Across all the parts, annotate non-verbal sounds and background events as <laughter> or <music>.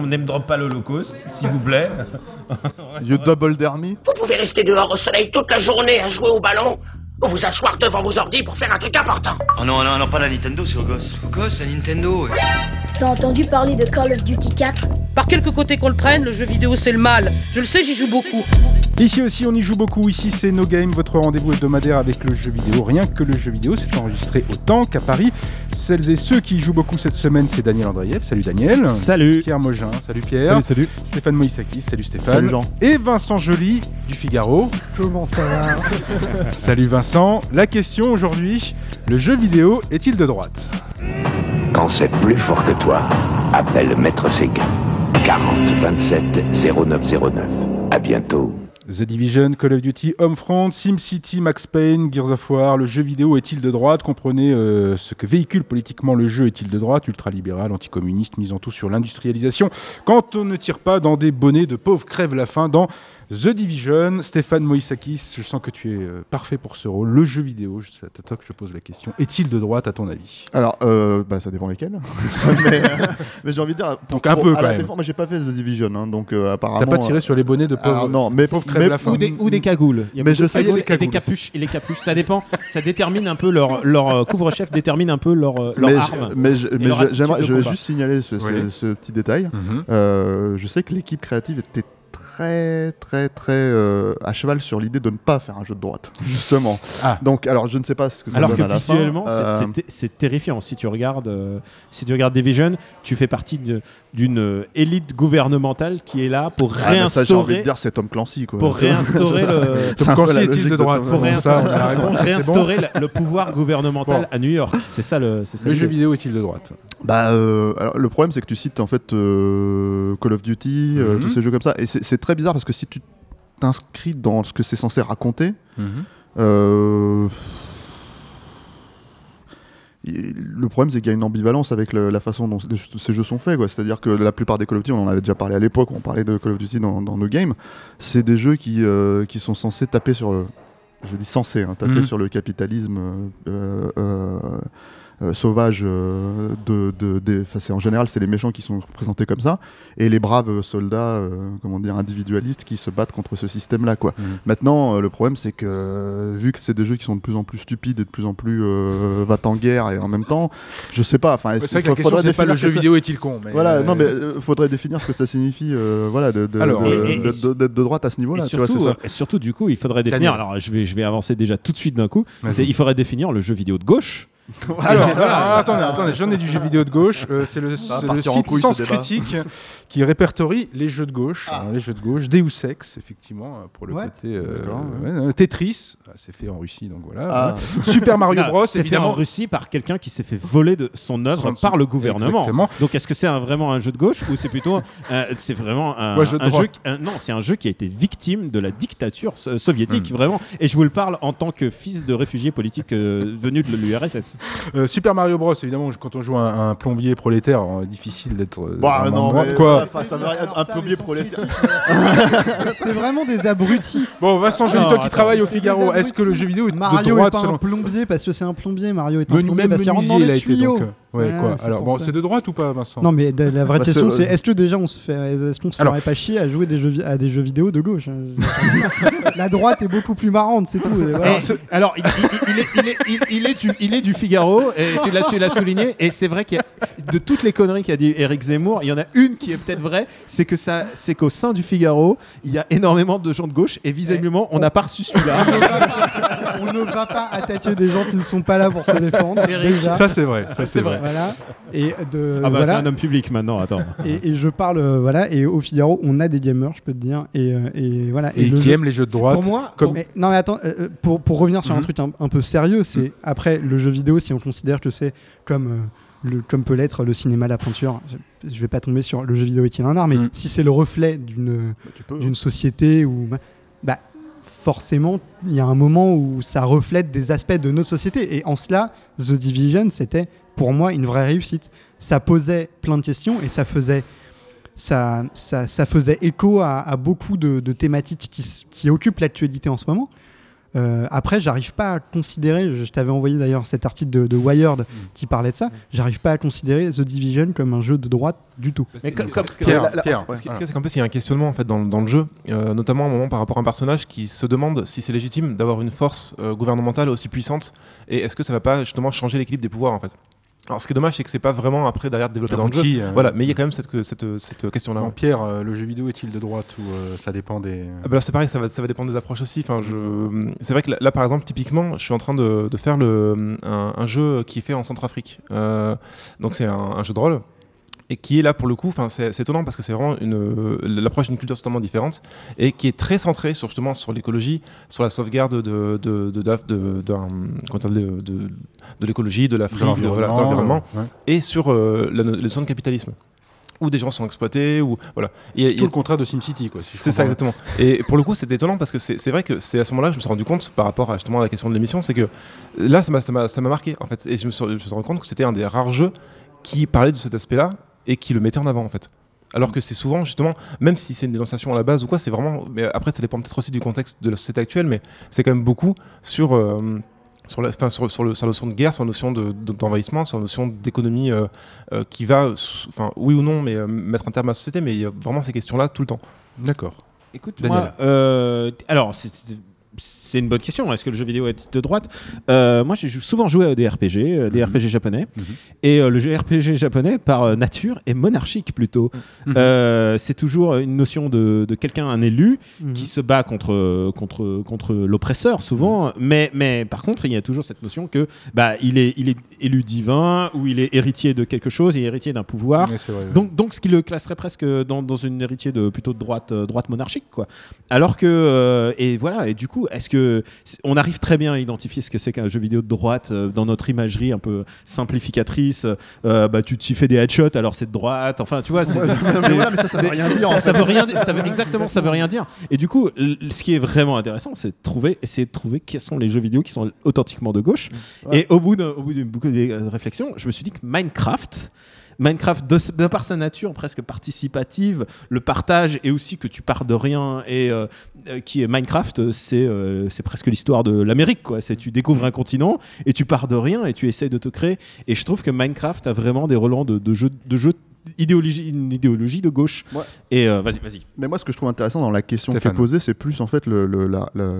on n'aime drop pas l'Holocauste, s'il vous plaît. <laughs> You double dermy Vous pouvez rester dehors au soleil toute la journée à jouer au ballon ou vous asseoir devant vos ordi pour faire un truc important. Oh non, non, non, pas la Nintendo, c'est au gosse. Au gosse, la Nintendo. ouais. T'as entendu parler de Call of Duty 4 Par quelque côté qu'on le prenne, le jeu vidéo c'est le mal. Je le sais, j'y joue beaucoup. Ici aussi, on y joue beaucoup. Ici, c'est No Game, votre rendez-vous hebdomadaire avec le jeu vidéo. Rien que le jeu vidéo, c'est enregistré autant qu'à Paris. Celles et ceux qui y jouent beaucoup cette semaine, c'est Daniel Andreev. Salut Daniel. Salut. Pierre Mogin. Salut Pierre. Salut, salut. Stéphane Moïsakis. Salut Stéphane. Salut Jean. Et Vincent Joly du Figaro. Comment ça va? <laughs> Salut Vincent. La question aujourd'hui le jeu vidéo est-il de droite? Quand c'est plus fort que toi, appelle Maître Séguin. 40 27 0909. À bientôt. The Division, Call of Duty, Homefront, SimCity, Max Payne, Gears of War, le jeu vidéo est-il de droite? Comprenez euh, ce que véhicule politiquement le jeu est-il de droite? Ultralibéral, anticommuniste, misant tout sur l'industrialisation. Quand on ne tire pas dans des bonnets de pauvres crève la faim dans The Division, Stéphane Moïsakis, je sens que tu es euh, parfait pour ce rôle. Le jeu vidéo, c'est à toi que je pose la question, est-il de droite à ton avis? Alors, euh, bah, ça dépend lesquels. <laughs> mais euh, mais j'ai envie de dire. Donc un peu, quand même. défense, moi, j'ai pas fait The Division, hein, donc euh, apparemment. T'as pas tiré sur les bonnets de pauvres non, mais, pauvres mais- la Ou des, ou des cagoules. Il y a Mais je sais- cagoules des cagoules des capuches. Et les capuches, ça dépend. Ça détermine un peu leur, leur couvre-chef, détermine un peu leur, leur mais arme. je- mais je, j'aimerais- vais juste signaler ce, ce- Oui. ce petit détail. Mhm. Je sais que l'équipe créative était très très très euh, à cheval sur l'idée de ne pas faire un jeu de droite <laughs> justement Ah. donc alors je ne sais pas ce que ça Alors donne que à la fin. visuellement, c'est- Euh, c'est ter- c'est terrifiant. Si tu regardes, euh, si tu regardes Division, tu fais partie d'une élite gouvernementale qui est là pour ah, mais ça j'ai envie de réinstaurer, dire c'est Tom Clancy quoi pour <laughs> réinstaurer le, Tom Clancy la est-il de droite pour réinstaurer le, pouvoir gouvernemental Bon. à New York. C'est ça le. Le jeu vidéo est-il de droite? Bah, euh, alors, le problème, c'est que tu cites en fait euh, Call of Duty, euh, Mhm. tous ces jeux comme ça, et c'est très bizarre parce que si tu t'inscris dans ce que c'est censé raconter, euh, il- le problème, c'est qu'il y a une ambivalence avec le- la façon dont ces jeux sont faits. C'est-à-dire que la plupart des Call of Duty, on en avait déjà parlé à l'époque, on parlait de Call of Duty dans, dans nos games, c'est des jeux qui, euh, qui sont censés taper sur le. Je dis censé, hein, taper Mhm. sur le capitalisme euh, euh, euh, sauvage euh, de, de, des- enfin, c'est en général c'est les méchants qui sont représentés comme ça et les braves soldats euh, comment dire individualistes qui se battent contre ce système là quoi Mhm. maintenant euh, le problème c'est que vu que c'est des jeux qui sont de plus en plus stupides et de plus en plus euh, va en guerre et en même temps je sais pas enfin C'est vrai que la question c'est pas le jeu vidéo est-il con mais voilà, euh, non mais euh, faudrait définir ce que ça signifie, euh, voilà, de, de, Alors, de- et- et- de- de- d'être de droite à ce Et niveau-là. tu vois, surtout, c'est ça. surtout, du coup, il faudrait définir. Alors, je vais, je vais avancer déjà tout de suite d'un coup. Il faudrait définir le jeu vidéo de gauche. <laughs> Alors, alors, attendez, attendez, j'en ai du jeu vidéo de gauche. euh, c'est le, Ça va c'est le partir en site couille, Sens ce débat. Critique qui répertorie les jeux de gauche. Ah. Alors, les jeux de gauche, Deus Ex, effectivement, euh, pour le côté. euh, D'accord, ouais, euh, Tetris, c'est fait en Russie, donc voilà. Ah. Voilà. Super Mario Bros, c'est fait en évidemment. Russie par quelqu'un qui s'est fait voler de son œuvre Son- par le gouvernement. Exactement. Donc, est-ce que c'est un- vraiment un jeu de gauche ou c'est plutôt, euh, c'est vraiment un, Ouais, jeu un un- Non, c'est un jeu qui a été victime de la dictature so- soviétique, Hmm. vraiment. Et je vous le parle en tant que fils de réfugié politique euh, venu de l'URSS. Euh, Super Mario Bros, évidemment, quand on joue un, un plombier prolétaire, euh, difficile d'être. euh, Bah non, mais quoi ça, ça veut rien- Alors un ça, plombier prolétaire. critiques, <laughs> c'est vraiment des abrutis. Bon, Vincent toi qui attends. travailles au Figaro. Est-ce que le jeu vidéo est de Mario droite est pas selon un plombier parce que c'est un plombier. Mario est un plombier parce qu'il rentre dans les été tuyaux. donc. Euh, Ouais, quoi. Alors, bon, c'est de droite ou pas, Vincent? Non mais la vraie Bah, question c'est- c'est est-ce que déjà on se fait est-ce qu'on se Alors- ferait pas chier à jouer des jeux à des jeux vidéo de gauche hein? <laughs> La droite est beaucoup plus marrante c'est tout. alors, il, est, il, est, il- il est du, il est du Figaro, et tu l'as, tu l'as souligné, et c'est vrai qu'il y a, de toutes les conneries qu'a dit Eric Zemmour, il y en a une qui est peut-être vraie, c'est que ça, c'est qu'au sein du Figaro, il y a énormément de gens de gauche, et visiblement, on n'a pas reçu celui-là. on ne va pas attaquer des gens qui ne sont pas là pour se défendre Eric, déjà. Ça, c'est vrai. Ça, c'est vrai. Voilà. Et de Ah bah, voilà. c'est un homme public maintenant, attends. Et, et je parle euh, voilà et au Figaro on a des gamers je peux te dire et, euh, et voilà Et qui jeu- aime les jeux de droite. Pour moi, comme- Mais- non mais attends euh, pour, pour revenir sur un Mhm. truc un, un peu sérieux c'est après le jeu vidéo si on considère que c'est comme euh, le, comme peut l'être le cinéma la peinture je, je vais pas tomber sur le jeu vidéo est-il un art mais Mhm. si c'est le reflet d'une Bah, peux. d'une société ou bah forcément il y a un moment où ça reflète des aspects de notre société et en cela The Division c'était pour moi une vraie réussite ça posait plein de questions et ça faisait ça, ça, ça faisait écho à, à beaucoup de, de thématiques qui, qui occupent l'actualité en ce moment Euh, après, j'arrive pas à considérer, je, je t'avais envoyé d'ailleurs cet article de, de Wired qui parlait de ça, j'arrive pas à considérer The Division comme un jeu de droite du tout. Mais comme, comme- Pierre, la- la- Pierre, ce qui- ouais. ce qui est, c'est qu'en plus il y a un questionnement en fait dans, dans le jeu, euh, notamment à un moment par rapport à un personnage qui se demande si c'est légitime d'avoir une force euh, gouvernementale aussi puissante et est-ce que ça va pas justement changer l'équilibre des pouvoirs en fait. Alors ce qui est dommage c'est que c'est pas vraiment après derrière développé dans le jeu. Euh, Voilà, mais il y a quand même cette, cette, cette question là. Non, Pierre, euh, le jeu vidéo est-il de droite ou euh, ça dépend des. Ah là, c'est pareil, ça va, ça va dépendre des approches aussi. Enfin, je... C'est vrai que là, là, par exemple, typiquement, je suis en train de, de faire le, un, un jeu qui est fait en Centrafrique. Donc c'est un, un jeu de rôle. Et qui est là pour le coup, c'est c'est étonnant parce que c'est vraiment une l'approche d'une culture totalement différente et qui est très centrée sur justement sur l'écologie, sur la sauvegarde de de de, de, l'écologie, de l'Afrique, de, l'environnement, euh, et sur euh, la, no- les notions de capitalisme où des gens sont exploités ou voilà. Et- et- Tout le contraire de SimCity, quoi. si c'est ça exactement. Et pour le coup, c'était étonnant parce que c'est c'est vrai que c'est à ce moment-là que je me suis rendu compte par rapport à justement à la question de l'émission, c'est que là, ça m'a- ça m'a ça m'a marqué en fait. Et je me suis, je me suis rendu compte que c'était un des rares jeux qui parlait de cet aspect-là et qui le mettait en avant en fait. Alors que c'est souvent justement, même si c'est une dénonciation à la base ou quoi, c'est vraiment. Mais après, ça dépend peut-être aussi du contexte de la société actuelle, mais c'est quand même beaucoup sur. euh, sur la, enfin, sur, sur le, sur la notion de guerre, sur la notion de- de- d'envahissement, sur la notion d'économie euh, euh, qui va, enfin oui ou non, mais euh, mettre un terme à la société, mais il y a vraiment ces questions-là tout le temps. D'accord. Écoute, Daniel. moi, euh, alors, c'est- c'est- une bonne question. Est-ce que le jeu vidéo est de droite? Euh, Moi, j'ai souvent joué à des RPG, euh, des RPG japonais. Et euh, le jeu RPG japonais, par nature, est monarchique plutôt. Mhm. C'est toujours une notion de, de quelqu'un, un élu, Mhm. qui se bat contre, contre, contre l'oppresseur, souvent. Mais, mais par contre, il y a toujours cette notion que bah, il, est, il est élu divin, ou il est héritier de quelque chose, il est héritier d'un pouvoir. Vrai, ouais. Donc, donc, ce qui le classerait presque dans, dans une héritier de plutôt de droite, droite monarchique, quoi. Alors que et voilà, et du coup, est-ce que on arrive très bien à identifier ce que c'est qu'un jeu vidéo de droite euh, dans notre imagerie un peu simplificatrice euh, Bah, tu t'y fais des headshots, alors c'est de droite. Enfin, tu vois, Ouais, mais voilà, mais ça, ça veut rien dire, Ça, ça veut rien dire. Ça veut exactement, ça veut rien dire. Et du coup, ce qui est vraiment intéressant, c'est de trouver, essayer de trouver quels sont les jeux vidéo qui sont authentiquement de gauche. Ouais. Et au bout d'une beaucoup de euh, réflexions, je me suis dit que Minecraft. Minecraft, de, par sa nature presque participative, le partage et aussi que tu pars de rien et euh, euh, qui est Minecraft, euh, c'est presque l'histoire de l'Amérique quoi. C'est tu découvres un continent et tu pars de rien et tu essayes de te créer. Et je trouve que Minecraft a vraiment des relents de, jeux de jeux idéologie, une idéologie de gauche. Ouais. Et euh, vas-y, vas-y. Mais moi, ce que je trouve intéressant dans la question qui est posée, c'est plus en fait le, le- la, la-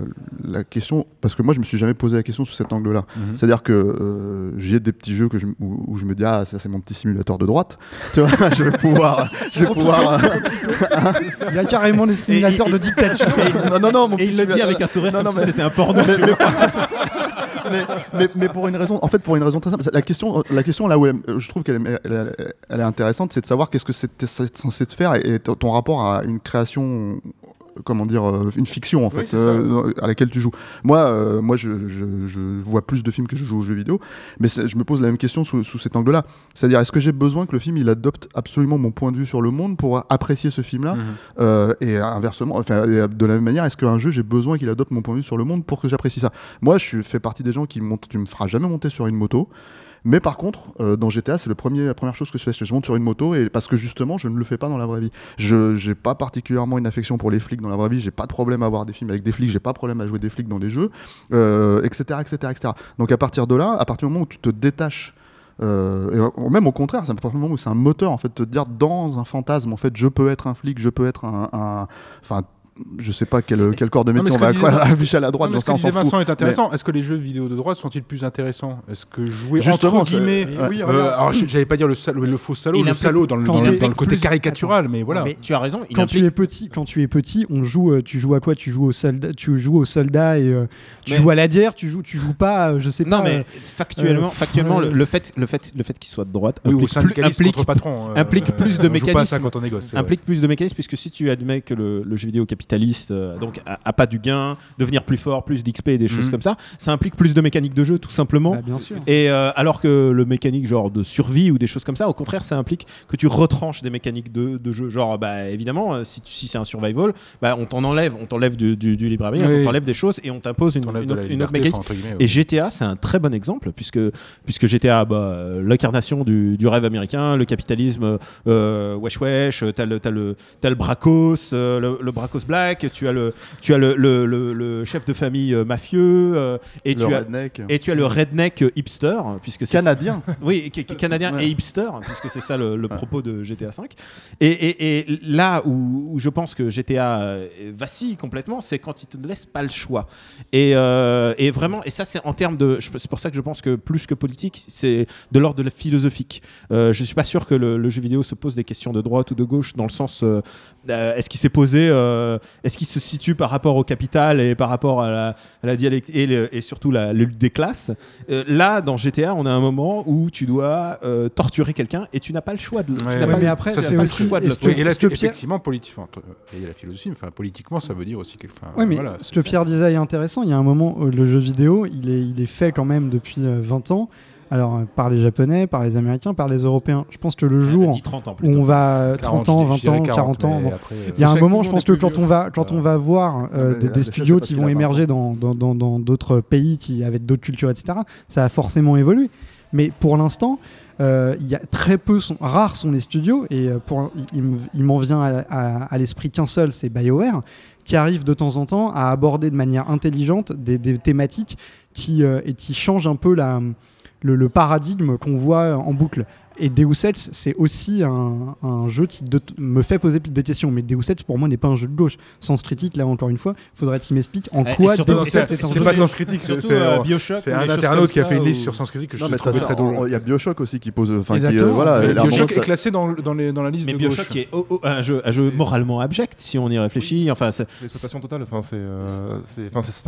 la question. Parce que moi, je me suis jamais posé la question sous cet angle-là. Mhm. C'est-à-dire que euh, j'ai des petits jeux que je, où, où je me dis, ah, ça, c'est mon petit simulateur de droite. <laughs> tu vois, je vais pouvoir. Je vais pouvoir euh, <laughs> Il y a carrément des simulateurs de dictature. non, non, non, mon Et petit il le dit avec un sourire Non, comme non, si mais- c'était un porno. mais, tu vois. <laughs> mais- mais- pour une raison, en fait, pour une raison très simple, la question, la question là où elle- je trouve qu'elle est, elle est- intéressante, c'est de savoir qu'est-ce que c'était censé te faire et, ton rapport à une création, comment dire, euh, une fiction en Oui, fait, euh, à laquelle tu joues. Moi, euh, moi, je, je- je vois plus de films que je joue aux jeux vidéo, mais je me pose la même question sous, sous cet angle-là. C'est-à-dire, est-ce que j'ai besoin que le film il adopte absolument mon point de vue sur le monde pour apprécier ce film-là Mhm. euh, et inversement, enfin, de la même manière, est-ce qu'un jeu, j'ai besoin qu'il adopte mon point de vue sur le monde pour que j'apprécie ça? Moi, je fais partie des gens qui montent, tu me feras jamais monter sur une moto. Mais par contre, euh, dans GTA, c'est la première chose que je fais. Je monte sur une moto et parce que justement, je ne le fais pas dans la vraie vie. Je n'ai pas particulièrement une affection pour les flics dans la vraie vie. J'ai pas de problème à voir des films avec des flics. J'ai pas de problème à jouer des flics dans des jeux, etc., etc., etc. Donc à partir de là, à partir du moment où tu te détaches euh, euh, même au contraire, c'est du moment où c'est un moteur en fait, te dire dans un fantasme, en fait, je peux être un flic, je peux être un, un- enfin, je sais pas quel, quel corps de Non, mais métier ce on va disait- <laughs> afficher à la droite, Non, mais ce que fout. Vincent est intéressant. Est-ce que les jeux vidéo de droite sont-ils plus intéressants? Est-ce que jouer Justement, entre guillemets, oui, euh, oui, euh, alors j'allais pas dire le, salaud- le faux salaud, le salaud dans le, dans dans côté plus- caricatural, mais voilà. Mais Tu as raison. Il quand implique- tu es petit, quand tu es petit, on joue, euh, tu joues à quoi? Tu joues au soldat, tu joues au soldat et euh, tu Mais- joues à la guerre. Tu joues, tu joues pas, je sais Non, pas. mais euh, factuellement, euh, factuellement le, le fait, le fait, le fait qu'il soit de droite implique, plus, de vrai. implique plus de mécanismes puisque si tu admets que le, le jeu vidéo capitaliste euh, donc a pas du gain, devenir plus fort, plus d'XP et des choses Mhm. comme ça, ça implique plus de mécaniques de jeu tout simplement. bah, bien sûr. Et euh, alors que le mécanique genre de survie ou des choses comme ça, au contraire, ça implique que tu retranches des mécaniques de, de jeu. Genre, bah évidemment, euh, si, si c'est un survival, bah on t'en enlève, on t'enlève du, du, du libre arbitre, Oui. on t'enlève des choses et on t'impose une, autre, une mécanique. enfin, Et. GTA, c'est un très bon exemple puisque, puisque GTA, bah, l'incarnation du, du rêve américain, le capitalisme, euh, wesh wesh, t'as le, le, Bracos, le, le Bracos black, tu as le, tu as le, le, le- le chef de famille euh, mafieux, euh, et tu as redneck. et tu as le redneck hipster, puisque Canadien. <laughs> oui, qui- qui- canadien Ouais. et hipster, puisque c'est ça le, propos de GTA V. Et, et- et là où, où je pense que GTA euh, vacille complètement, c'est quand il te laisse pas le choix. Et, euh, et vraiment, et ça c'est en termes de, c'est pour ça que je pense que plus que politique, c'est de l'ordre de la philosophique. Euh, je suis pas sûr que le, le jeu vidéo se pose des questions de droite ou de gauche dans le sens, euh, euh, est-ce qu'il s'est posé, euh, est-ce qu'il se situe par rapport au capital et par rapport à la, à la dialecte et, le- et surtout la, la lutte des classes. Euh, là, dans GTA, on a un moment où tu dois euh, torturer quelqu'un et tu n'as pas le choix de. tu Ouais, n'as ouais, pas mais le- après, tu n'as c'est pas le aussi- choix de le est-ce que- faire. Et là, ce que Pierre- effectivement, politiquement, il y a la philosophie, enfin, politiquement, ça veut dire aussi quelque enfin, Oui, mais voilà, ce que Pierre disait est intéressant. Il y a un moment où le jeu vidéo, il est, il est fait quand même depuis euh, 20 ans. Alors, euh, par les Japonais, par les Américains, par les Européens. Je pense que le jour dit 30 ans où on va euh, 40, 30 ans, je 20 dirais ans, 40, 40 ans, mais bon. après, il y a un moment, je pense que quand on va, quand on va voir euh, mais des, studios qui vont a 20 émerger ans. dans dans- dans- dans d'autres pays, qui, avec d'autres cultures, etc., ça a forcément évolué. Mais pour l'instant, euh, il y a très peu, sont, rares sont les studios, et pour, il- il, me- il m'en vient à, à- à l'esprit qu'un seul, c'est BioWare, qui arrive de temps en temps à aborder de manière intelligente des, des thématiques qui, euh, et qui changent un peu la, le, paradigme qu'on voit en boucle. Et Deus Ex, c'est aussi un, un jeu qui de- me fait poser des questions. Mais Deus Ex, pour moi, n'est pas un jeu de gauche. Sens critique, là, encore une fois, faudrait qu'il m'explique en Et- quoi Deus Ex c'est- est un C'est jeu pas de Sens. Critique, c'est c'est- euh, c'est un internaute qui a fait une liste ou- sur Sens Critique que je Non, trouvais t'as très ça, drôle. il y a Bioshock aussi qui pose. Enfin, qui, euh, voilà, Mais Bioshock est classé dans, dans, les, dans la liste Mais de Bioshock gauche. est oh, oh, un jeu, un jeu moralement abject si on y réfléchit. Enfin, c'est- C'est l'exploitation totale. Enfin, c'est, euh, c'est, c'est, C'est c'est, c'est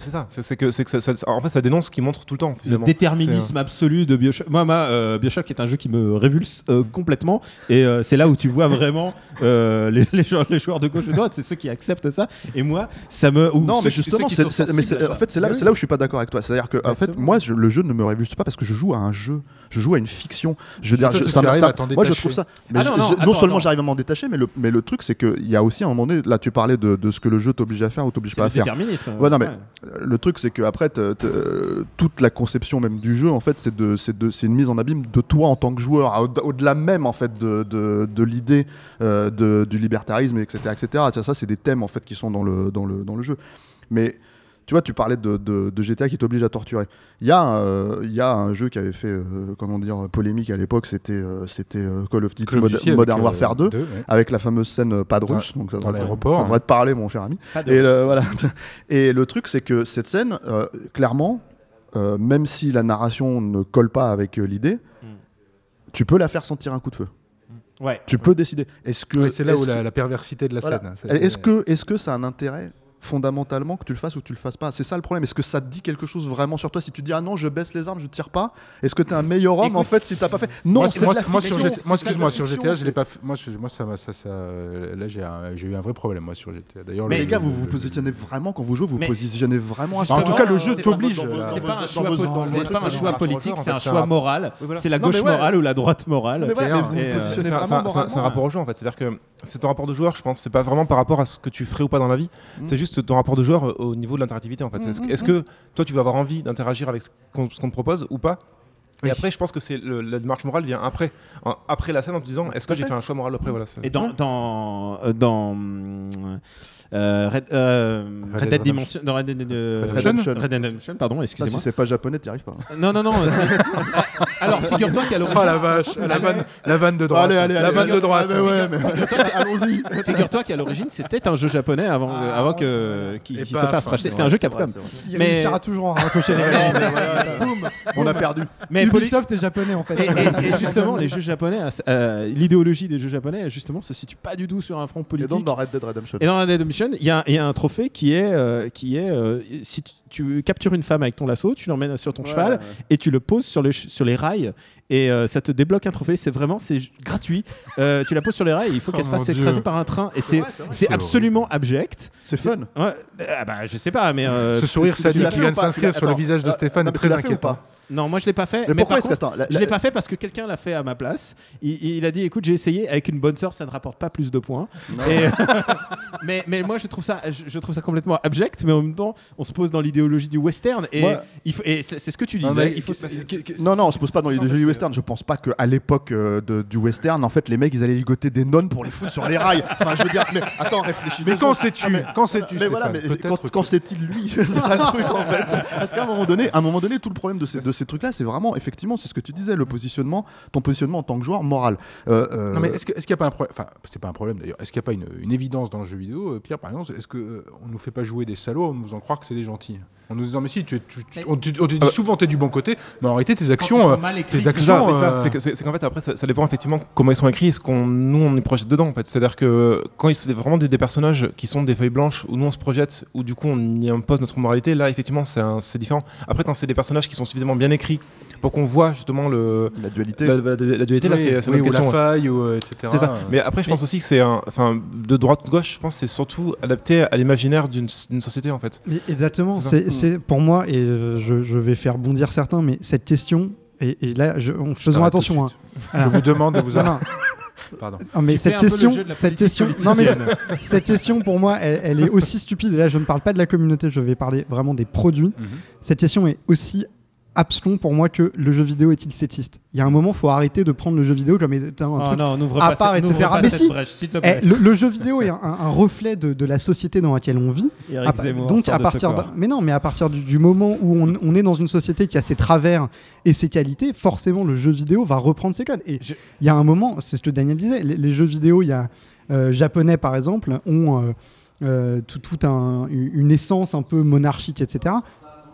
c'est ça. C'est. C'est, c'est que, c'est en fait, ça dénonce ce qui montre tout le temps. le déterminisme absolu de Bioshock. Moi, moi euh, Bioshock est un jeu qui me révulse euh, complètement. Et euh, c'est là où tu vois vraiment euh, les, les joueurs, les joueurs de gauche et de droite. C'est ceux qui acceptent ça. Et moi, ça me. ou Non, mais justement, c'est, à en fait, c'est là, Oui. c'est là où je suis pas d'accord avec toi. C'est-à-dire que, en fait, moi, je- le jeu ne me révulse pas parce que je joue à un jeu. Je joue à une fiction. Je veux dire, je- ça, ça- à moi, je trouve ça. Mais Ah non, non, je- non attends, seulement j'arrive à m'en détacher, mais le, mais le truc, c'est qu'il y a aussi un moment donné. Là, tu parlais de, de ce que le jeu t'oblige à faire ou t'oblige pas à faire. Ouais, non, mais le truc, c'est que après, te- te- toute la conception même du jeu, en fait, c'est de, c'est de, c'est une mise en abîme de toi en tant que joueur, au-delà même en fait de, de, de l'idée euh, du libertarisme, etc., etc. Tu vois, ça, c'est des thèmes en fait qui sont dans le, dans le, dans le jeu. Mais tu vois, tu parlais de, de- de GTA qui t'oblige à torturer. Il y, a, euh, il y a un jeu qui avait fait, euh, comment dire, polémique à l'époque, c'était, euh, c'était euh, Call of Duty, Call of Mod- Duty avec, Modern euh, Warfare 2, deux, ouais. avec la fameuse scène pas de russe, donc ça devrait, ça hein. te parler, mon cher ami. Et, le- voilà. <laughs> Et le truc, c'est que cette scène, euh, clairement, euh, même si la narration ne colle pas avec euh, l'idée. Tu peux la faire sentir un coup de feu. Ouais. Tu peux décider. Est-ce que Ouais, c'est là où que- la, la perversité de la voilà. scène. c'est- Est-ce que est-ce que ça a un intérêt fondamentalement que tu le fasses ou que tu le fasses pas C'est ça le problème. Est-ce que ça te dit quelque chose vraiment sur toi Si tu dis ah non, je baisse les armes, je tire pas? Est-ce que tu es un meilleur homme en fait si t'as pas fait? Non, moi, c'est moi, sur excuse-moi, sur GTA, je l'ai pas. fait- Moi, je- moi, ça, ça, ça, là, j'ai, un- eu un vrai problème moi sur GTA. D'ailleurs, Mais le- les gars, vous vous positionnez vraiment quand vous jouez, vous Mais- positionnez vraiment à ce En tout cas, le jeu t'oblige. C'est pas un choix, politique, c'est un choix moral. C'est la gauche morale ou la droite morale. C'est un- rapport au jeu en fait. C'est-à-dire que c'est ton rapport de joueur, je pense. C'est pas vraiment par rapport à ce que tu ferais ou pas dans la vie. Mm. C'est juste ton rapport de joueur euh, au niveau de l'interactivité en fait. Est-ce que- Est-ce que toi tu vas avoir envie d'interagir avec ce qu'on ce qu'on te propose ou pas? Et après, je pense que c'est la démarche morale vient après, En- après la scène en te disant est-ce que j'ai fait un choix moral après voilà. Et dans dans euh, dans euh, Red, euh, Red Red Dead Dimension, dans Red Dead euh, Redemption. Red Dead Redemption, pardon, Ça, excusez-moi. si c'est pas japonais, t'y arrives pas. Non non non. c'est- <laughs> Alors figure-toi qu'à l'origine. Oh la vache, la vanne, la vanne de droite. Allez, allez, la vanne de droite. ouais, mais- Allons-y. Figure-toi qu'à l'origine c'était un jeu japonais avant euh, avant que qu'il se fasse racheter. c'est C'était un jeu Capcom. Mais- réussira toujours à <laughs> raccrocher les Boum. On a perdu. Mais Ubisoft est japonais en fait. Et, et- et justement, les jeux japonais, euh, l'idéologie des jeux japonais, justement, se situe pas du tout sur un front Et politique. donc dans Red Dead Redemption. Et dans Red Dead Redemption, il y, a- il y a un trophée qui est, euh, qui est euh, si tu, tu captures une femme avec ton lasso, tu l'emmènes sur ton Ouais, cheval ouais. et tu le poses sur les, ch- sur les rails et euh, ça te débloque un trophée. C'est vraiment c'est gratuit. Euh, tu la poses sur les rails et il faut Oh qu'elle se mon fasse Dieu. écraser par un train. Et c'est vrai. absolument abject. C'est fun. Ouais, ah bah, je sais pas, mais. euh, Ce sourire sadique qui vient de s'inscrire sur le visage de attends, Stéphane est très inquiétant. Non, moi je l'ai pas fait. Mais Mais, pourquoi par est-ce que contre, attends, la- je la- l'ai pas fait parce que quelqu'un l'a fait à ma place. Il, il a dit écoute, j'ai essayé avec une bonne sœur, ça ne rapporte pas plus de points. Et, <laughs> mais, mais moi je trouve ça, je, je trouve ça complètement abject, mais en même temps, on se pose dans l'idéologie du western et, Moi- il faut, et c'est c'est ce que tu disais. Non, mais il faut, Non, non, on se pose pas dans l'idéologie western. Je pense pas qu'à l'époque euh, de- du western, en fait, les mecs, ils allaient ligoter des nonnes pour les foutre sur les rails. Enfin, je veux dire, mais attends, réfléchis. Mais deux quand sais-tu Ah, mais- Quand sais-tu mais voilà, mais Stéphane quand, c'est-il lui <laughs> C'est ça le truc en fait. Parce qu'à un moment donné, à un moment donné, tout le problème de ces, de ces trucs-là, c'est vraiment, effectivement, c'est ce que tu disais, le positionnement, ton positionnement en tant que joueur moral. Euh, euh, Non mais est-ce que- est-ce qu'il n'y a pas un problème Enfin, c'est pas un problème d'ailleurs. Est-ce qu'il n'y a pas une, une évidence dans le jeu vidéo, euh, Pierre, par exemple Est-ce que euh, on nous fait pas jouer des salauds en nous faisant croire que c'est des gentils? En nous disant mais si, tu, es- tu- tu- on, tu- on te dit souvent t'es du bon côté, mais en réalité tes actions, euh, tes C'est actions, euh, c'est que- c'est c'est qu'en fait après ça, ça dépend effectivement comment ils sont écrits et ce qu'on nous on y projette dedans en fait. C'est-à-dire que quand ils- c'est vraiment des, des personnages qui sont des feuilles blanches où nous on se projette où du coup on y impose notre moralité, là effectivement c'est c'est différent. Après quand c'est des personnages qui sont suffisamment bien écrits pour qu'on voit justement le la dualité, la, la- la dualité là Oui, c'est c'est oui, ou la faille, ou, euh, etc. C'est ça. Mais après je pense aussi que c'est un, enfin de droite ou de gauche, je pense que c'est surtout adapté à l'imaginaire d'une société en fait. Mais exactement, C'est. C'est pour moi, et je, je vais faire bondir certains, mais cette question, et, et là, je, attention. hein. Je vous demande de vous arrêter. Pardon. Non, mais cette question, cette question, non mais cette question pour moi, elle, elle est aussi stupide. Et là, je ne parle pas de la communauté, je vais parler vraiment des produits. Mhm. Cette question est aussi abscon pour moi que le jeu vidéo est-il sexiste. Il y a un moment, faut arrêter de prendre le jeu vidéo comme étant un Oh truc non, à part, cette- etc. Mais si, brèche, te eh, plaît. le, le jeu vidéo est un, un- reflet de, de la société dans laquelle on vit. Zemmour donc à de partir corps. mais non, mais à partir du, du moment où on, on est dans une société qui a ses travers et ses qualités, forcément le jeu vidéo va reprendre ses codes. Et il y a un moment, c'est ce que Daniel disait, les, les jeux vidéo, il y a euh, japonais par exemple, ont euh, euh, tout, tout un- une essence un peu monarchique, etc.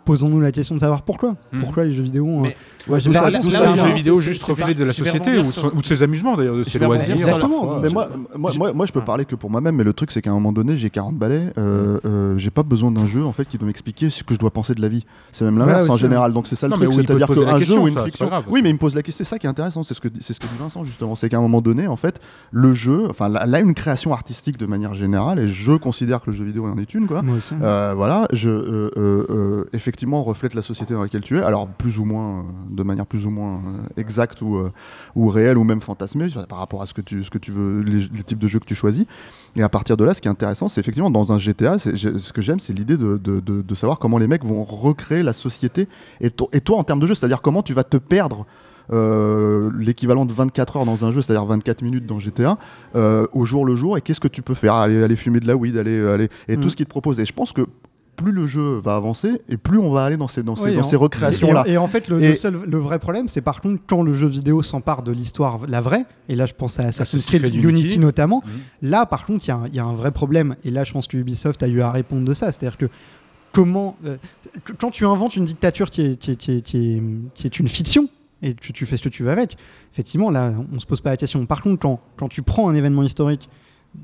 Posons-nous la question de savoir pourquoi. Mhm. Pourquoi les jeux vidéo ont. Mais- Ouais, j'ai Tout ça, les jeux réponse. vidéo juste reflet de la société ou, sur- son- ou de ses amusements d'ailleurs, de ses loisirs. Exactement. Mais moi, moi, moi, moi, je peux parler que pour moi-même, mais le truc, c'est qu'à un moment donné, j'ai 40 balais, euh, euh, j'ai pas besoin d'un jeu en fait qui doit m'expliquer ce que je dois penser de la vie. C'est même l'inverse en général. Donc c'est ça le Non, truc, c'est-à-dire qu'un jeu ou une fiction. Oui, mais il me pose la question. C'est ça qui est intéressant. C'est ce que c'est ce que dit Vincent justement. C'est qu'à un moment donné, en fait, le jeu, enfin là, une création artistique de manière générale, et je considère que le jeu vidéo en est une, quoi. Euh, voilà, je euh, euh, euh, effectivement reflète la société dans laquelle tu es. Alors plus ou moins, euh, de manière plus ou moins euh, exacte ou, euh, ou réelle ou même fantasmée par rapport à ce que tu, ce que tu veux, les, les types de jeux que tu choisis. Et à partir de là, ce qui est intéressant, c'est effectivement dans un GTA, ce que j'aime, c'est l'idée de, de- de- de savoir comment les mecs vont recréer la société et, to- et toi en termes de jeu, c'est-à-dire comment tu vas te perdre. euh, l'équivalent de 24 heures dans un jeu, c'est-à-dire 24 minutes dans GTA, euh, au jour le jour, et qu'est-ce que tu peux faire? Aller, aller fumer de la weed, aller, aller et Mm. tout ce qu'il te propose. Et je pense que plus le jeu va avancer, et plus on va aller dans ces, dans ces, Oui, dans en- ces recréations-là. Et, et en fait, le, Et- le seul, le vrai problème, c'est par contre quand le jeu vidéo s'empare de l'histoire, la vraie, et là je pense à Assassin's Assassin's Creed Unity, Unity. notamment, Mhm. là par contre il y a un- il y, a un vrai problème, et là je pense que Ubisoft a eu à répondre de ça, c'est-à-dire que comment, euh, quand tu inventes une dictature qui est, qui est, qui est, qui est, qui est une fiction, et tu, tu fais ce que tu veux avec, effectivement là on se pose pas la question. Par contre, quand, quand tu prends un événement historique,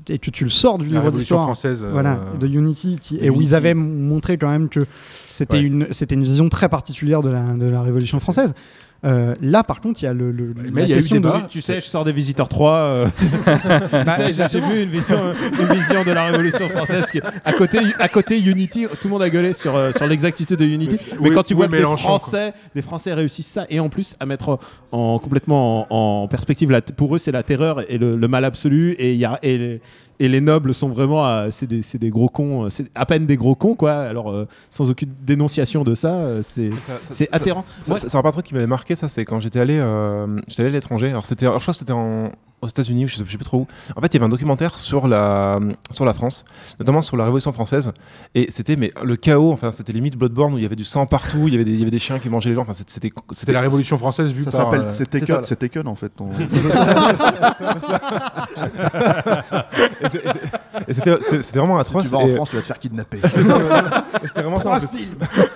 et que tu le sors du La livre d'histoire française, euh, voilà, de Unity, qui- et où ils avaient montré quand même que c'était Ouais. une, c'était une vision très particulière de la, de la Révolution française. Euh, là, par contre, il y a le. le Mais la il y a eu question de- débat. Tu sais, je sors des Visiteurs 3. euh, <laughs> tu sais, j'ai- vu une vision, une vision de la Révolution française. Qui, à, côté, à côté Unity, tout le monde a gueulé sur, euh, sur l'exactitude de Unity. Mais oui, quand tu oui, vois que des Français, des Français réussissent ça, et en plus à mettre en, complètement en, en perspective, la, pour eux, c'est la terreur et le, le mal absolu. Et, il y a, et, les, et les nobles sont vraiment. euh, c'est des, gros cons. euh, C'est à peine des gros cons, quoi. Alors, euh, sans aucune dénonciation de ça, euh, c'est atterrant. Ça, un truc qui m'avait marqué, ça, c'est quand j'étais allé, euh, j'étais allé à l'étranger. Alors c'était, je crois que c'était en- aux États-Unis, ou je sais, je sais plus trop où. En fait, il y avait un documentaire sur la, sur la France, notamment sur la Révolution française, et c'était mais le chaos. Enfin, c'était limite Bloodborne où il y avait du sang partout, il y avait des, il y avait des chiens qui mangeaient les gens. Enfin, c'était, c'était, C'était la Révolution française vue Ça par. s'appelle euh, c'est Taken en fait. ton- <laughs> <laughs> C'était, vraiment Si atroce. tu vas en France, tu vas te faire kidnapper. <laughs> c'était vraiment ça.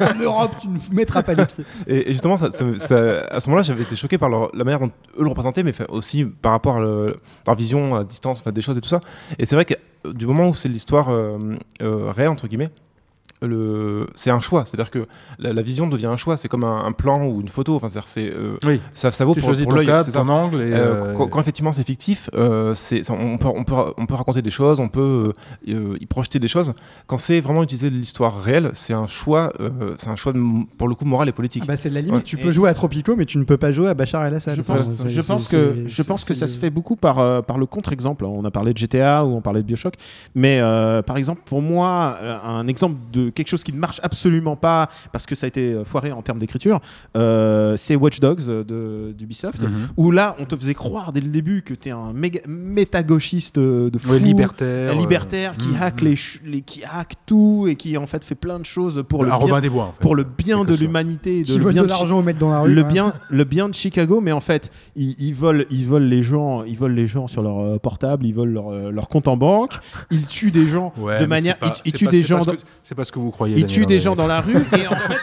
en Europe, tu ne mettras pas les pieds. Et, justement, ça- ça- ça- à ce moment-là, j'avais été choqué par leur- la manière dont eux le représentaient, mais aussi par rapport à le- leur vision à distance, des choses et tout ça. Et c'est vrai que du moment où c'est l'histoire euh, euh, réelle, entre guillemets, le, c'est un choix. C'est-à-dire que la, la vision devient un choix. C'est comme un, un plan ou une photo. Enfin, c'est euh, Oui. ça, ça vaut Tu pour, pour l'œil. c'est ça. angle et, Euh, euh, quand, quand effectivement c'est fictif, euh, c'est, ça- on, peut, on, peut, on peut raconter des choses, on peut y projeter des choses. Quand c'est vraiment utiliser de l'histoire réelle, c'est un choix, euh, c'est un choix de- pour le coup moral et politique. Ah bah, c'est de la limite. Ouais. Tu peux jouer à Tropico, mais tu ne peux pas jouer à Bachar el-Assad. Je pense, c'est- je c'est- pense que, c'est- je pense que ça c'est- se fait beaucoup par, euh, par le contre-exemple. On a parlé de GTA ou on parlait de Bioshock. Mais euh, par exemple, pour moi, un exemple de quelque chose qui ne marche absolument pas parce que ça a été euh, foiré en termes d'écriture, euh, c'est Watch Dogs euh, de- d'Ubisoft. Mhm. Où là, on te faisait croire dès le début que tu es un méga, méta-gauchiste de, de fou. Ouais, libertaire, un euh, libertaire qui, mhm, hack mhm. les qui hack tout et qui en fait fait plein de choses pour le Un bien, Robin des Bois, en fait. pour le bien de l'humanité, de le bien de l'argent mecs dans la rue, le bien, le bien de Chicago, mais en fait, ils, ils volent, ils volent les gens, ils volent les gens sur leur euh, portable, ils volent leur, euh, leur compte en banque, ils tuent des gens Ouais, de manière, pas- ils, ils c'est tuent pas- des c'est gens, pas ce dans- que- c'est pas ce que vous croyez. Daniel tuent des gens dans la rue et en fait,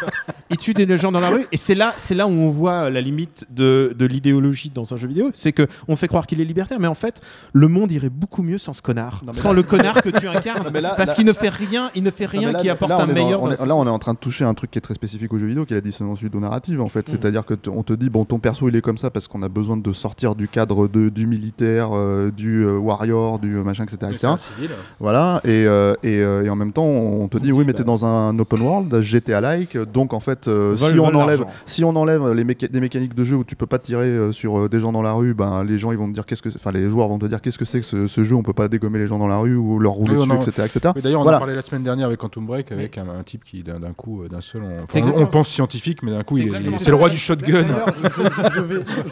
ils tuent des gens dans la rue et c'est là, c'est là où on voit la limite de, de l'idéologie dans un jeu vidéo, c'est que on fait croire qu'il est libertaire, mais en fait, le monde irait beaucoup mieux sans ce connard, sans là- le connard que tu incarnes, Non, mais là- parce là- qu'il ne fait rien, il ne fait rien qui apporte un dans- meilleur. on dans est- là, on est en train de toucher un truc qui est très spécifique aux jeux vidéo, qui est la dissonance ludonarrative en fait. Mm. C'est-à-dire que on te dit bon, ton perso il est comme ça parce qu'on a besoin de sortir du cadre de, du militaire, euh, du euh, warrior, du euh, machin, etc. Etc. civil. Voilà. Et, euh, et, euh, et en même temps, on te dit oui, mais t'es dans un open world, GTA-like, donc en fait, euh, si on enlève, si on enlève les, méca- les mécaniques de jeu où tu peux pas tirer euh, sur euh, des gens dans la rue, ben les gens ils vont te dire qu'est-ce que, enfin les joueurs vont te dire qu'est-ce que c'est que ce, ce jeu, on peut pas dégommer les gens dans la rue ou leur rouler Oui, dessus, etc., D'ailleurs, on Voilà. en parlait la semaine dernière avec Quantum Break, avec un, un type qui, d'un coup, d'un seul, on, enfin, pense scientifique, mais d'un coup, C'est il est- exactement c'est ça. le roi du shotgun. Je,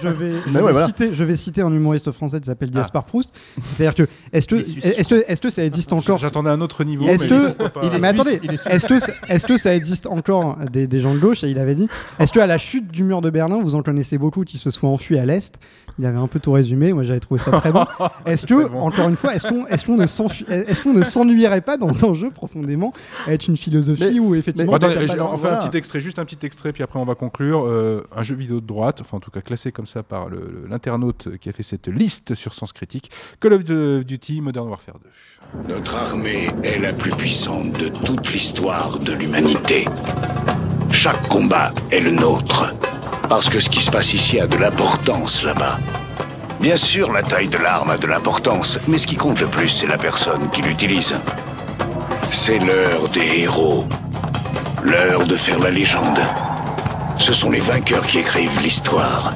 vais, <laughs> citer, je vais citer un humoriste français qui s'appelle Ah. Gaspard Proust. C'est-à-dire que est-ce que, est-ce que, est-ce que ça existe encore? J'attendais un autre niveau. Est-ce mais que- mais attendez. Est-ce que, ça- est-ce que ça existe encore des, des gens de gauche? Et il avait dit est-ce que à la chute du mur de Berlin, vous en connaissez beaucoup qui se soient enfuis à l'est? Il avait un peu tout résumé. Moi, j'avais trouvé ça très bon. <laughs> Est-ce que, bon. encore une fois, est-ce qu'on, qu'on ne s'enfuit- est-ce qu'on ne s'ennuierait pas dans un jeu profondément à être une philosophie Mais- où effectivement, attendez, dans- on fait voilà. un petit extrait, juste un petit extrait, puis après on va conclure. Euh, un jeu vidéo de droite, enfin en tout cas classé comme ça par l'internaute qui a fait cette liste sur Sens Critique, Call of Duty Modern Warfare 2. Notre armée est la plus puissante de toute l'histoire de l'humanité. Chaque combat est le nôtre. Parce que ce qui se passe ici a de l'importance là-bas. Bien sûr, la taille de l'arme a de l'importance, mais ce qui compte le plus, c'est la personne qui l'utilise. C'est l'heure des héros. L'heure de faire la légende. Ce sont les vainqueurs qui écrivent l'histoire.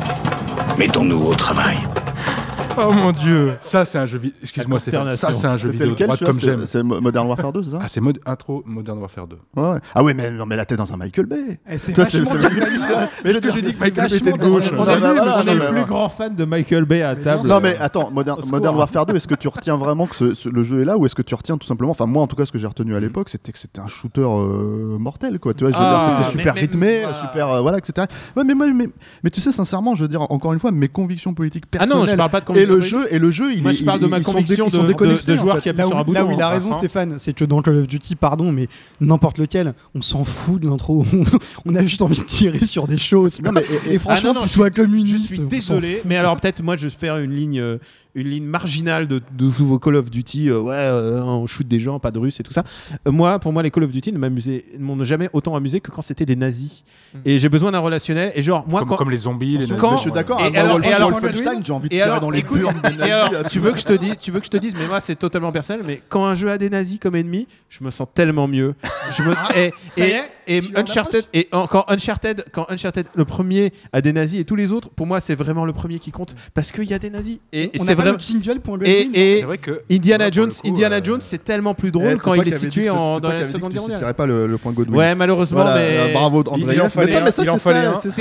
Mettons-nous au travail. Oh mon dieu, ça c'est un jeu vidéo. Excuse-moi, c'est ça c'est un jeu vidéo lequel, droite comme j'aime. C'est Mo- Modern Warfare 2, c'est ça Ah, c'est mode intro Modern Warfare 2. Ouais, ouais. Ah ouais, mais non, mais là t'es dans un Michael Bay. Eh, c'est Toi, c'est- c'est-. <laughs> Mais est-ce que j'ai dit que Michael Bay était de gauche On est, le- plus grand fan de Michael Bay à table. Non mais attends, Modern, Warfare 2, est-ce que tu retiens vraiment que ce- ce- le jeu est là ou est-ce que tu retiens tout simplement, enfin moi en tout cas ce que j'ai retenu à l'époque c'était que c'était un shooter euh, mortel quoi, tu vois, je veux Ah, dire c'était super rythmé, super euh, voilà etc. Ouais, mais, mais, mais tu sais sincèrement, je veux dire encore une fois mes convictions politiques Ah personnelles non, je parle pas de et le jeu et le jeu il Moi, est- je parle il- de ma ils sont dé- conviction de- de- qui où, sur un bouton. là où il a en raison. Stéphane, c'est que dans Call of Duty, pardon, mais n'importe lequel, on s'en fout de l'intro. <laughs> on a juste envie de tirer sur des choses. Non, mais- et- franchement, Ah qu'ils je- soient Je communistes. suis on s'en désolé, mais alors peut-être moi je vais faire une ligne, euh, une ligne marginale de, de Call of Duty. euh, ouais, euh, on shoot des gens, pas de Russes et tout ça. Euh, moi, pour moi, les Call of Duty ne m'ont jamais autant amusé que quand c'était des nazis. Et j'ai besoin d'un relationnel. Et genre moi, Comme, quand, comme les zombies, les Quand- Mais je suis d'accord, Et alors- et alors- Wolfenstein, j'ai envie de Et tirer alors, dans les et alors, tu veux que je te dise, tu veux que je te dise, mais moi c'est totalement personnel, mais quand un jeu a des nazis comme ennemis, je me sens tellement mieux. Je me et, ça y et, est, et Uncharted et encore Uncharted, quand Uncharted le premier a des nazis et tous les autres, pour moi c'est vraiment le premier qui compte parce qu'il y a des nazis et, c'est a pas vrai. le jingle pour le Et, et C'est vrai que Indiana Jones, coup, Indiana euh, Jones, c'est tellement plus Eh, drôle c'est quand il est situé en, dans la Seconde Guerre mondiale. pas le, le point Godwin. Ouais, malheureusement, Voilà, mais euh, bravo André.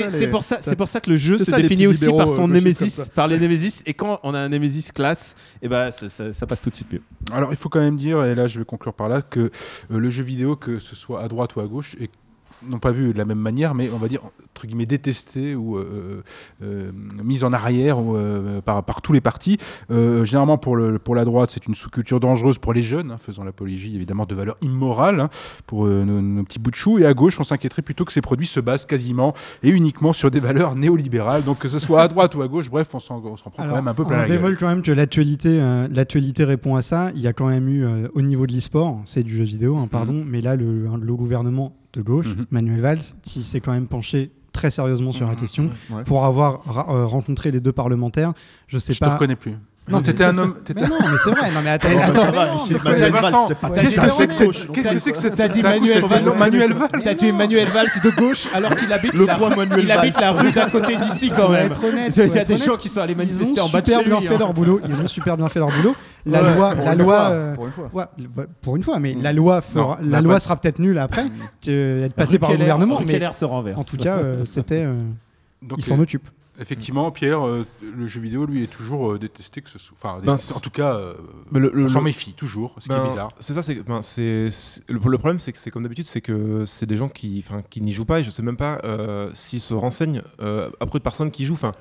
C'est pour ça, c'est pour ça que le jeu se définit aussi par son némésis, par les némésis. Et quand on a un némésis classe, et ben ça, passe tout de suite mieux. Alors il faut quand même dire, et là je vais conclure par là, que euh, le jeu vidéo, que ce soit à droite ou à gauche, est non pas vu de la même manière, mais on va dire entre guillemets détesté ou euh, euh, mise en arrière ou, euh, par, par tous les partis. Euh, généralement pour, le, pour la droite, c'est une sous-culture dangereuse pour les jeunes, hein, faisant l'apologie évidemment de valeurs immorales hein, pour euh, nos, nos petits bouts de chou. Et à gauche, on s'inquiéterait plutôt que ces produits se basent quasiment et uniquement sur des valeurs néolibérales. Donc que ce soit à droite ou à gauche, bref, on s'en prend quand même un peu plein on la quand même que l'actualité, euh, l'actualité répond à ça. Il y a quand même eu euh, au niveau de l'e-sport, c'est du jeu vidéo, hein, pardon, Mhm. mais là le, le gouvernement de gauche, Manuel Valls, qui s'est quand même penché très sérieusement sur la Mhm. question Ouais. pour avoir euh, rencontré les deux parlementaires. Je sais Je pas. reconnais plus. Non, t'étais un homme- Mais non, mais c'est vrai. Non, mais attends. C'est Manuel pas- Qu'est-ce que c'est que de cette- gauche. qu'est-ce que c'est que cette- T'as dit Manuel Valls. Manuel Valls. T'as dit Manuel Valls de gauche alors qu'il habite, Le la, il habite la rue d'à côté d'ici quand même. être honnête, Il y a des gens qui sont allés Ils manifester ont en bas de super chez bien lui. fait hein. leur boulot. Ils ont super bien fait leur boulot. La loi, pour la une loi, fois, euh, pour une fois. pour une fois, mais la loi, la loi sera peut-être nulle après que être passée par le gouvernement. Mais Keller se renverse. En tout cas, euh, c'était. euh, Donc, il s'en euh, occupe. Effectivement, Pierre, euh, le jeu vidéo, lui, est toujours euh, détesté que ce soit. Enfin, Ben, en tout cas, euh, le- le- on s'en méfie toujours, ce qui Ben, est bizarre. C'est ça, c'est ben, c'est- le, le problème, c'est que c'est comme d'habitude, c'est que c'est des gens qui, qui n'y jouent pas et je sais même pas euh, s'ils se renseignent après de personnes qui jouent. Enfin,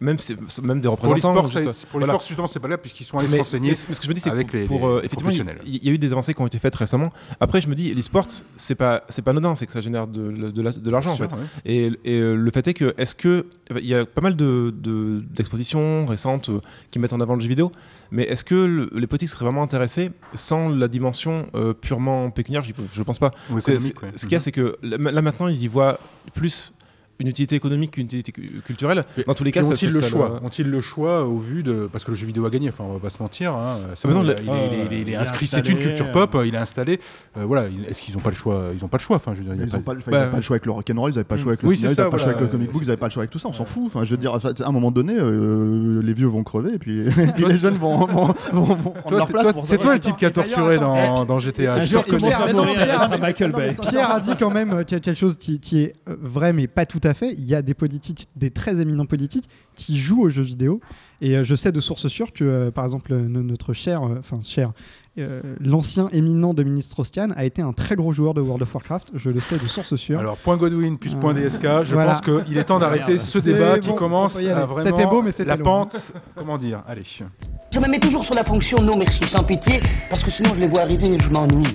même des Pour représentants. l'e-sport, juste- ça- pour l'e-sport, justement, c'est pas là, puisqu'ils sont allés se Mais- renseigner mais ce que je me dis, c'est avec les- pour, les euh, effectivement, il y, a eu des avancées qui ont été faites récemment. Après, je me dis, l'e-sport, c'est pas, c'est pas anodin, c'est que ça génère de, de, la- de l'argent en fait. ouais. Et, et, euh, le fait est que, est-ce que, il y a pas mal de, de- d'expositions récentes euh, qui mettent en avant le jeu vidéo, mais est-ce que le- les politiques seraient vraiment intéressés sans la dimension euh, purement pécuniaire? Je pense pas. Ouais. Ce qu'il y a, Mhm. c'est que là, maintenant, ils y voient plus une utilité économique qu'une utilité cu- culturelle. Dans tous les cas, ça- ont-ils ça- le ça choix Ont-ils le choix au vu de parce que le jeu vidéo a gagné Enfin, on va pas se mentir. Hein, c'est Ah, bon, non, il, le- a- il est- Ah, il est- il est il est inscrit. C'est une culture euh. pop. Il est installé. Euh, voilà. il- Est-ce qu'ils n'ont pas le choix Ils n'ont pas le choix. Enfin, je veux dire, Ils pas- n'ont pas, le- Bah, pas choix avec le rock'n'roll, ils n'avaient pas le choix avec le Oui, cinéma, c'est ils ça, n'avaient pas le choix avec le comic book, ils n'avaient pas le choix avec tout ça, on s'en fout. Enfin, je veux dire, à un moment donné, euh, les vieux vont crever et puis, et puis les jeunes vont, c'est ça. toi le type qui a torturé dans, dans GTA. Michael Bay. Pierre a dit quand même euh, quelque chose qui, est euh, vrai, mais pas tout à fait. Il y a des politiques, des très éminents politiques, qui jouent aux jeux vidéo. Et euh, je sais de sources sûres que, euh, par exemple, euh, no- notre cher, euh, enfin cher, euh, l'ancien éminent Dominique Strauss-Kahn a été un très gros joueur de World of Warcraft. Je le sais de sources sûres. Alors, point Godwin plus point Euh, DSK, je voilà. pense qu'il est temps d'arrêter ce C'est débat qui commence à vraiment C'était beau, mais c'était la long. pente. Comment dire? Allez. Je me mets toujours sur la fonction non merci sans pitié, parce que sinon je les vois arriver et je m'ennuie.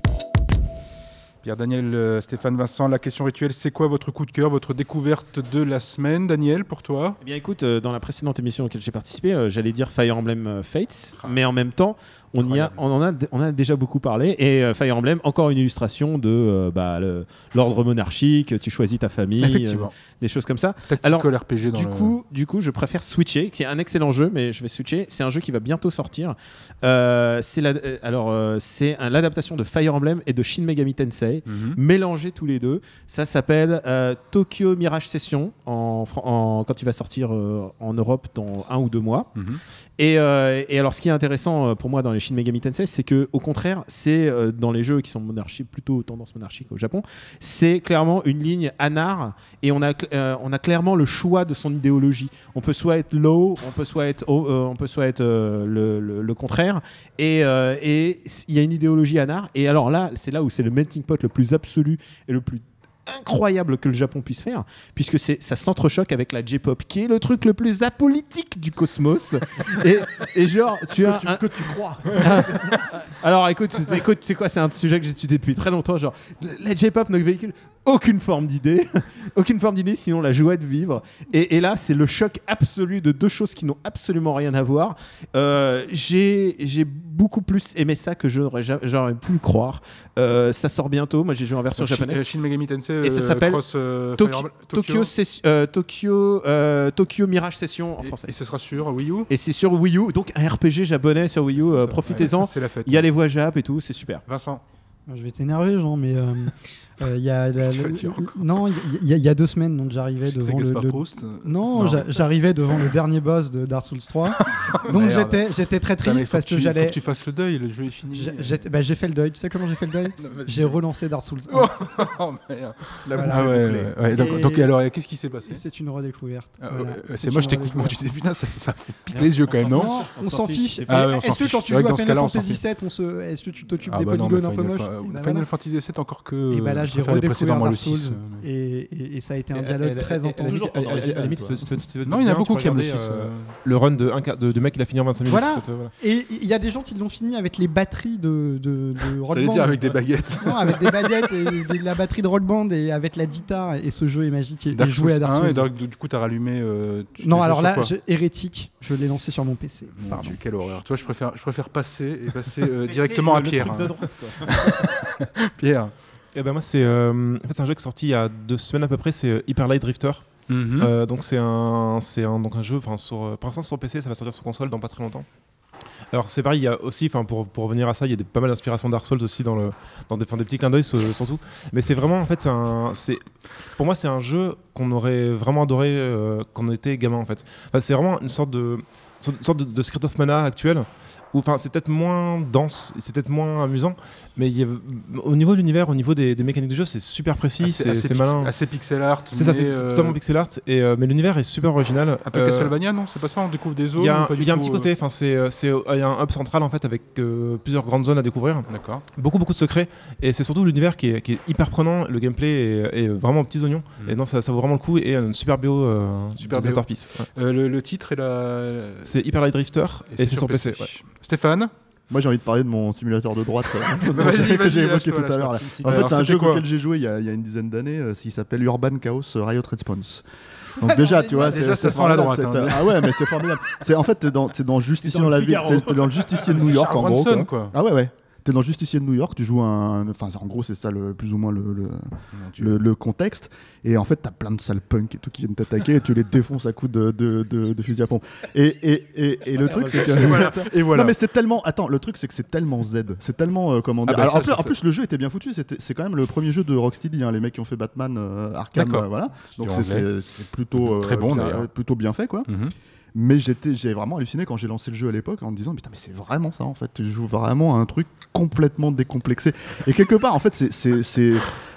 Pierre Daniel, euh, Stéphane Vincent, la question rituelle, c'est quoi votre coup de cœur, votre découverte de la semaine? Daniel, pour toi? Eh bien écoute, euh, dans la précédente émission auquel j'ai participé, euh, j'allais dire Fire Emblem Fates, mais en même temps, on, y a, on, en a, on en a déjà beaucoup parlé. Et euh, Fire Emblem, encore une illustration de euh, bah, l'ordre monarchique, tu choisis ta famille, euh, des choses comme ça. Tactical RPG dans du, le- coup, du coup, je préfère switcher, qui est un excellent jeu, mais je vais switcher. C'est un jeu qui va bientôt sortir. C'est alors, c'est l'adaptation de Fire Emblem et de Shin Megami Tensei, Mhm. mélangés tous les deux. Ça s'appelle Tokyo Mirage Session, en, quand il va sortir en Europe dans un ou deux mois. Mhm. Et, et alors, ce qui est intéressant pour moi dans les Shin Megami Tensei, c'est que au contraire, c'est euh, dans les jeux qui sont monarchiques, plutôt tendance monarchique au Japon, c'est clairement une ligne anar et on a, euh, on a clairement le choix de son idéologie. On peut soit être low, on peut soit être, euh, on peut soit être le, contraire. Et il y a une idéologie anar. Et alors là, c'est là où c'est le melting pot le plus absolu et le plus incroyable que le Japon puisse faire, puisque c'est ça s'entrechoque avec la J-pop, qui est le truc le plus apolitique du cosmos. <laughs> et, et genre, tu as tu- un- que tu crois. <laughs> Alors écoute, écoute, c'est quoi C'est un sujet que j'ai étudié depuis très longtemps. Genre, la J-pop ne véhicule aucune forme d'idée, <laughs> aucune forme d'idée, sinon la joie de vivre. Et, et là, c'est le choc absolu de deux choses qui n'ont absolument rien à voir. Euh, j'ai j'ai beaucoup plus aimé ça que j'aurais ja- j'aurais pu le croire. Euh, ça sort bientôt. Moi, j'ai joué en version Donc, Shin- japonaise. euh, Shin Megami Tensei, et ça euh, s'appelle Cross, euh, Toki- Fire Emblem- Tokyo, Tokyo. Session- euh, Tokyo, euh, Tokyo Mirage Session en français. Et ce sera sur Wii U Et c'est sur Wii U, donc un RPG japonais sur Wii U. euh, Profitez-en. ouais, c'est la fête. Il y a les voix jap et tout, c'est super. Vincent. Je vais t'énerver, Jean, mais euh, il y a la- Qu'est-ce que tu la- vas dire non, il y, a- il y a deux semaines, donc j'arrivais devant le, le- non, non. j'a- j'arrivais devant le dernier boss de Dark Souls 3. <laughs> donc j'étais j'étais très triste parce que tu- faut j'allais que tu fasses le deuil, le jeu est fini. j'ai- bah, j'ai fait le deuil. Tu sais comment j'ai fait le deuil. <laughs> J'ai relancé Dark Souls 1. <laughs> Oh, merde. La Ah ouais, ouais. Donc, alors, qu'est-ce qui s'est passé C'est une redécouverte. Ah, Voilà. euh, C'est moche techniquement, tu dis putain, ça, ça fait pique les yeux quand même, non on s'en fiche. Ah Est-ce que quand tu joues que à Final Fantasy fiche. VII, on se... est-ce que tu t'occupes Ah des bah polygones un peu moches bah Final voilà. Fantasy VII encore que. Là, euh, j'ai redécouvert Dark le Souls 6. et, et- et ça a été un dialogue très te Non, il y en a beaucoup qui aiment le 6, euh, euh. Le run de, mec qui l'a fini en 25 minutes. Voilà. en fait, euh, voilà. Et il y a des gens qui l'ont fini avec les batteries de, de, de <laughs> Rock J'allais Band. dire avec des baguettes. <laughs> Non, avec des baguettes et de la batterie de Rock Band et avec la guitare. Et ce jeu est magique. Et, jouer à Dark 1, Souls. et Dark- du coup, t'as rallumé. euh, tu Non, alors là, hérétique, je l'ai lancé sur mon PC. Pardon. Quelle horreur. Tu vois, je préfère, je préfère passer et passer euh, <laughs> directement à Pierre. hein. Pierre. Et ben moi c'est euh, en fait, un jeu qui est sorti il y a deux semaines à peu près, c'est euh, Hyper Light Drifter. Mhm. Euh, donc c'est un c'est un donc un jeu enfin sur pour l'instant sur PC, ça va sortir sur console dans pas très longtemps. Alors c'est pareil, il y a aussi, enfin pour, pour revenir à ça, il y a des, pas mal d'inspiration Dark Souls aussi dans le dans des, des petits clins d'œil sur- surtout. Mais c'est vraiment en fait c'est un c'est pour moi c'est un jeu qu'on aurait vraiment adoré euh, quand on était gamin en fait. Enfin, c'est vraiment une sorte de une sorte de, de Secret of Mana actuel. Enfin, c'est peut-être moins dense, c'est peut-être moins amusant, mais il y a- au niveau de l'univers, au niveau des, des mécaniques de jeu, c'est super précis, c'est c'est malin. assez pixel art, C'est ça, c'est c'est euh, totalement pixel art, et, euh, mais l'univers est super original. Un peu Euh, Castlevania, non? C'est pas ça? On découvre des zones il y a, un- du y a petit côté, enfin c'est, euh, c'est, euh, il y a un hub central en fait avec plusieurs grandes zones à découvrir. D'accord. Beaucoup beaucoup de secrets et c'est surtout l'univers qui est, qui est hyper prenant. Le gameplay est, est vraiment aux petits oignons et non ça, ça vaut vraiment le coup et une super euh, Super de BO. masterpiece. Ouais. Le, le titre et la. C'est Hyper Light Drifter et, c'est sur PC. ouais. Stéphane Moi j'ai envie de parler de mon simulateur de droite euh, <laughs> <laughs> Bah, que j'ai évoqué tout à l'heure. En fait Alors, c'est un jeu auquel j'ai joué il y, a, il y a une dizaine d'années, euh, qui s'appelle Urban Chaos euh, Riot Response. Donc déjà tu vois, Déjà, ça sent la droite, hein. Ah ouais mais c'est formidable. C'est en fait t'es dans, t'es dans Justicier dans dans, la ville, dans le Justicier de New York Charles en gros. Bronson, quoi. quoi. Ah ouais ouais. T'es dans le Justicier de New York, tu joues un. Enfin, en gros, c'est ça le, plus ou moins le, le, le- le contexte. Et en fait, t'as plein de sales punks et tout qui viennent t'attaquer et tu les défonces à coups de, de, de, de fusil à pompe. Et, et, et, et le truc, c'est que. Et voilà. Non, mais c'est tellement. Attends, le truc, c'est que c'est tellement Z. C'est tellement. euh, comment dire. Ah bah Alors, ça, en, plus, en le jeu était bien foutu. C'est quand même le premier jeu de Rocksteady, hein, les mecs qui ont fait Batman euh, Arkham. Euh, voilà. Donc, c'est- plutôt. Très euh, bon. Plutôt bien fait, quoi. Mais j'étais, j'ai vraiment halluciné quand j'ai lancé le jeu à l'époque en me disant putain mais c'est vraiment ça en fait. Tu joues vraiment à un truc complètement décomplexé. Et quelque part en fait c'est, c'est, c'est-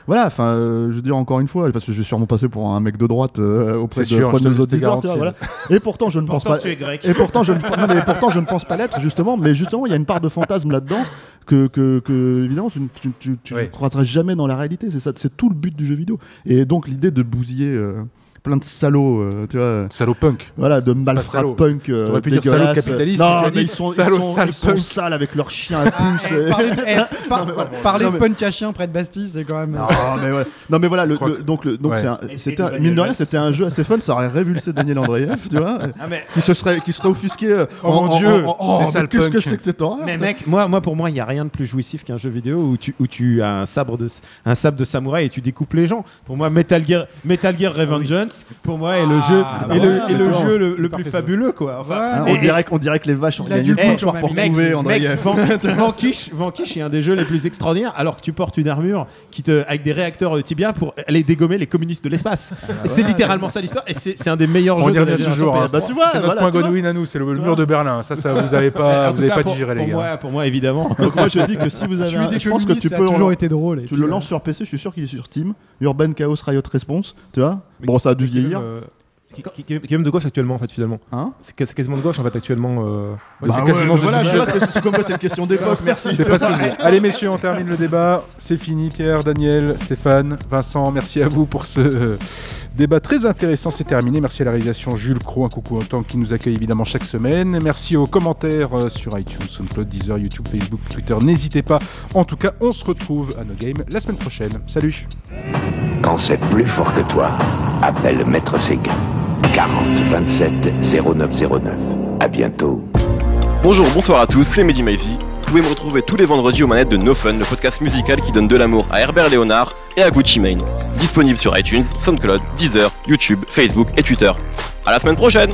voilà. Enfin, euh, je veux dire encore une fois parce que je vais sûrement passer pour un mec de droite euh, auprès C'est de, sûr, de nos auditeurs. tu vois, garanti, voilà. Et pourtant je ne pense Pourtant, pas. tu es grec. Et pourtant je ne, non, mais pourtant je ne pense pas l'être justement. Mais justement il y a une part de fantasme là-dedans que, que, que, évidemment tu, ne- tu, tu, tu ne croiseras jamais dans la réalité. C'est ça, c'est tout le but du jeu vidéo. Et donc l'idée de bousiller. euh, plein de salauds, euh, tu vois. Salaud punk. Voilà, de malfrats punk. euh, pu dire salaud dégueulasses. capitaliste, Non, mais ils sont, salaud ils sont, ils sales avec leurs chiens à puce. et- Parler, eh, <laughs> par- Non, mais voilà. parler Non, de mais- punk à chien près de Bastille, c'est quand même. Non, mais voilà. Non, mais voilà, le, crois le- donc, le, donc Ouais. c'était un- mine de rien, c'était un jeu assez fun, ça aurait révulsé Daniel Andreev, tu vois, Ah, mais- qui se serait, qui serait offusqué. euh, Oh en- mon Dieu, oh, qu'est-ce que c'est que cette horreur Mais mec, moi, moi pour moi, il n'y a rien de plus jouissif qu'un jeu vidéo où tu, où tu as un sabre, de, un sabre de samouraï et tu découpes les gens. Pour moi, Metal Gear, Metal Gear Revengeance, pour moi, est le jeu, bah est le, est le jeu le, le plus fabuleux. Quoi. Enfin, et- on, dirait, qu'on dirait que les vaches ont du le punch, punch pour mec, Mec, retrouver mec, Vanquish, <laughs> Vanquish est un des jeux les plus extraordinaires alors que tu portes une armure qui te, avec des réacteurs tibia pour aller dégommer les communistes de l'espace. c'est littéralement ça l'histoire et c'est un des meilleurs On jeux de la toujours. hein. PS3. Bah, tu vois, c'est notre point. Godwin à nous, c'est le, mur de Berlin. Ça, ça vous avez <laughs> En pas, vous avez pas digéré les gars. moi, pour moi, évidemment. <laughs> Moi je dis que si vous avez je pense que tu peux toujours en- été drôle. tu le euh, lances sur PC, je suis sûr qu'il est sur Steam. Urban Chaos Riot Response, tu vois. Bon, ça a dû même, vieillir. euh, Qui, qui- qui est même de gauche actuellement en fait finalement. Hein C'est c'est quasiment de gauche en fait actuellement. euh, Bah c'est ouais, quasiment voilà, c'est c'est comme c'est une question d'époque, merci. C'est pas ce que je veux dire. Allez messieurs, on termine le débat. C'est fini. Pierre, Daniel, Stéphane, Vincent, merci à vous pour ce euh, débat très intéressant. C'est terminé. Merci à la réalisation Jules Cro, un coucou autant qui nous accueille évidemment chaque semaine. Merci aux commentaires euh, sur iTunes, SoundCloud, Deezer, YouTube, Facebook, Twitter. N'hésitez pas. En tout cas, on se retrouve à nos games la semaine prochaine. Salut. Quand c'est plus fort que toi, appelle Maître Séguin. 40 27 0909. À bientôt. Bonjour, bonsoir à tous, c'est Mehdi Maizy. Vous pouvez me retrouver tous les vendredis aux manettes de No Fun, le podcast musical qui donne de l'amour à Herbert Léonard et à Gucci Mane. Disponible sur iTunes, SoundCloud, Deezer, YouTube, Facebook et Twitter. À la semaine prochaine